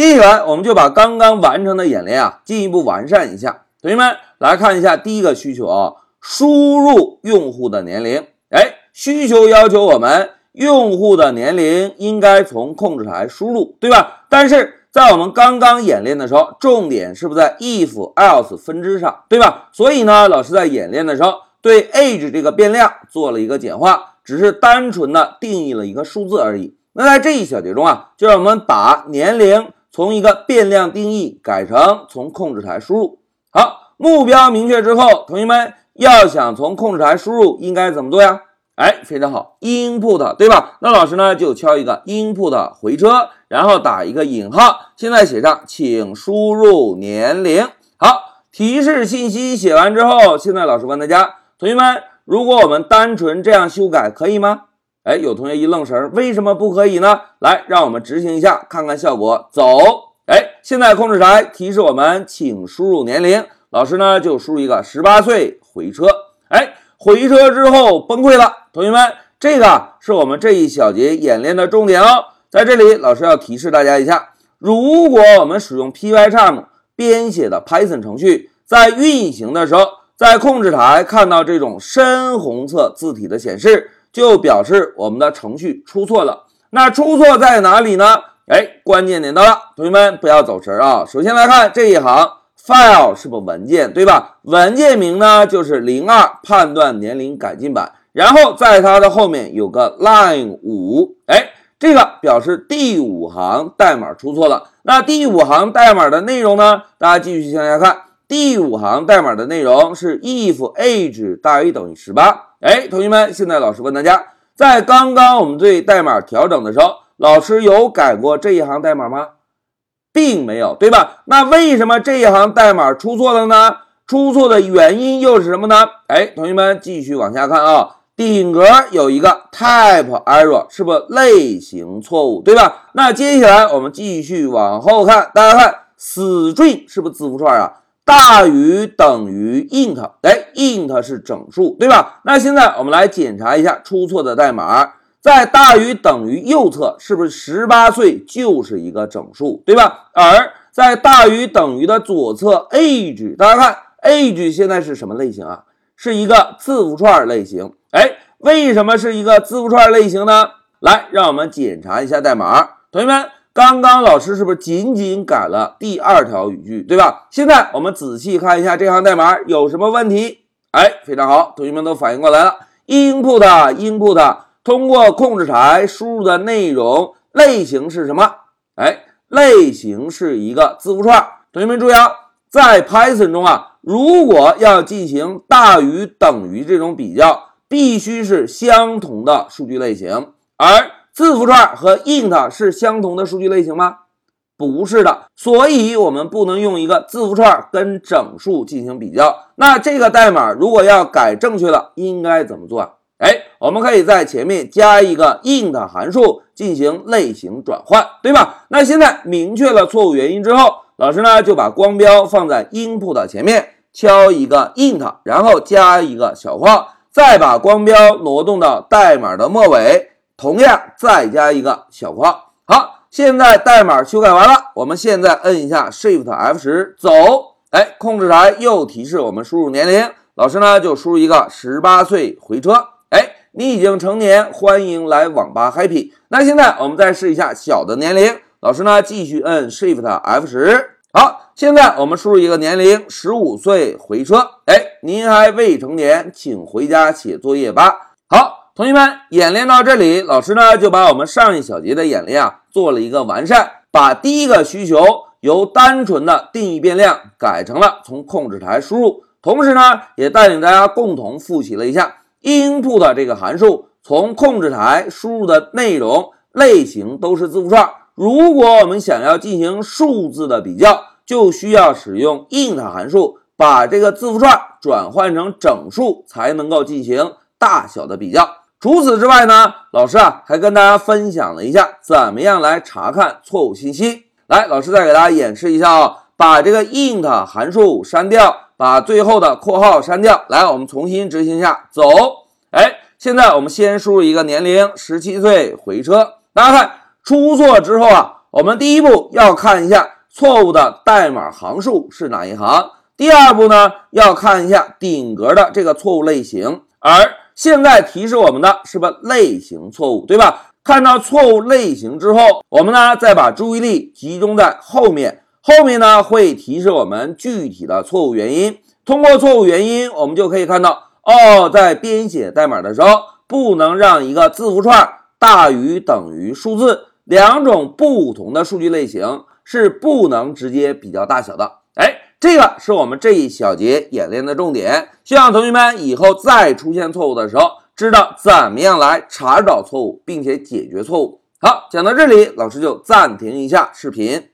接下来我们就把刚刚完成的演练啊进一步完善一下。同学们来看一下第一个需求啊，输入用户的年龄。哎，需求要求我们用户的年龄应该从控制台输入，对吧？但是在我们刚刚演练的时候，重点是不是在 if else 分支上，对吧？所以呢，老师在演练的时候对 age 这个变量做了一个简化，只是单纯的定义了一个数字而已。那在这一小节中啊，就让我们把年龄从一个变量定义改成从控制台输入。好，目标明确之后，同学们要想从控制台输入，应该怎么做呀？哎，非常好，input 对吧？那老师呢就敲一个 input 回车，然后打一个引号，现在写上请输入年龄。好，提示信息写完之后，现在老师问大家，同学们，如果我们单纯这样修改可以吗？哎，有同学一愣神，为什么不可以呢？来，让我们执行一下，看看效果。走，哎，现在控制台提示我们请输入年龄，老师呢就输入一个十八岁，回车。哎。回车之后崩溃了，同学们，这个是我们这一小节演练的重点哦。在这里，老师要提示大家一下：如果我们使用 Pycharm 编写的 Python 程序，在运行的时候，在控制台看到这种深红色字体的显示，就表示我们的程序出错了。那出错在哪里呢？哎，关键点到了，同学们不要走神啊。首先来看这一行。file 是不文件对吧？文件名呢就是零二判断年龄改进版，然后在它的后面有个 line 五，哎，这个表示第五行代码出错了。那第五行代码的内容呢？大家继续向下看，第五行代码的内容是 if age 大于等于十八。哎，同学们，现在老师问大家，在刚刚我们对代码调整的时候，老师有改过这一行代码吗？并没有，对吧？那为什么这一行代码出错了呢？出错的原因又是什么呢？哎，同学们继续往下看啊，顶格有一个 type error，是不类型错误，对吧？那接下来我们继续往后看，大家看，string 是不是字符串啊？大于等于 int，哎，int 是整数，对吧？那现在我们来检查一下出错的代码。在大于等于右侧，是不是十八岁就是一个整数，对吧？而在大于等于的左侧，age，大家看，age 现在是什么类型啊？是一个字符串类型。哎，为什么是一个字符串类型呢？来，让我们检查一下代码。同学们，刚刚老师是不是仅仅改了第二条语句，对吧？现在我们仔细看一下这行代码有什么问题？哎，非常好，同学们都反应过来了，input，input。通过控制台输入的内容类型是什么？哎，类型是一个字符串。同学们注意啊，在 Python 中啊，如果要进行大于等于这种比较，必须是相同的数据类型。而字符串和 int 是相同的数据类型吗？不是的，所以我们不能用一个字符串跟整数进行比较。那这个代码如果要改正确了，应该怎么做？哎，我们可以在前面加一个 int 函数进行类型转换，对吧？那现在明确了错误原因之后，老师呢就把光标放在 input 前面，敲一个 int，然后加一个小括，再把光标挪动到代码的末尾，同样再加一个小括号。好，现在代码修改完了，我们现在摁一下 Shift F 十走，哎，控制台又提示我们输入年龄，老师呢就输入一个十八岁，回车。哎你已经成年，欢迎来网吧 happy。那现在我们再试一下小的年龄，老师呢继续摁 Shift F 十。好，现在我们输入一个年龄，十五岁，回车。哎，您还未成年，请回家写作业吧。同学们，演练到这里，老师呢就把我们上一小节的演练啊做了一个完善，把第一个需求由单纯的定义变量改成了从控制台输入，同时呢也带领大家共同复习了一下。input 这个函数从控制台输入的内容类型都是字符串。如果我们想要进行数字的比较，就需要使用 int 函数把这个字符串转换成整数，才能够进行大小的比较。除此之外呢，老师啊还跟大家分享了一下怎么样来查看错误信息。来，老师再给大家演示一下啊，把这个 int 函数删掉。把最后的括号删掉。来，我们重新执行一下，走。哎，现在我们先输入一个年龄，十七岁，回车。大家看，出错之后啊，我们第一步要看一下错误的代码行数是哪一行。第二步呢，要看一下顶格的这个错误类型。而现在提示我们的是个类型错误，对吧？看到错误类型之后，我们呢再把注意力集中在后面，后面呢会提示我们具体的错误原因。通过错误原因，我们就可以看到，哦，在编写代码的时候，不能让一个字符串大于等于数字，两种不同的数据类型是不能直接比较大小的。这个是我们这一小节演练的重点，希望同学们以后再出现错误的时候。知道怎么样来查找错误，并且解决错误。好，讲到这里，老师就暂停一下视频。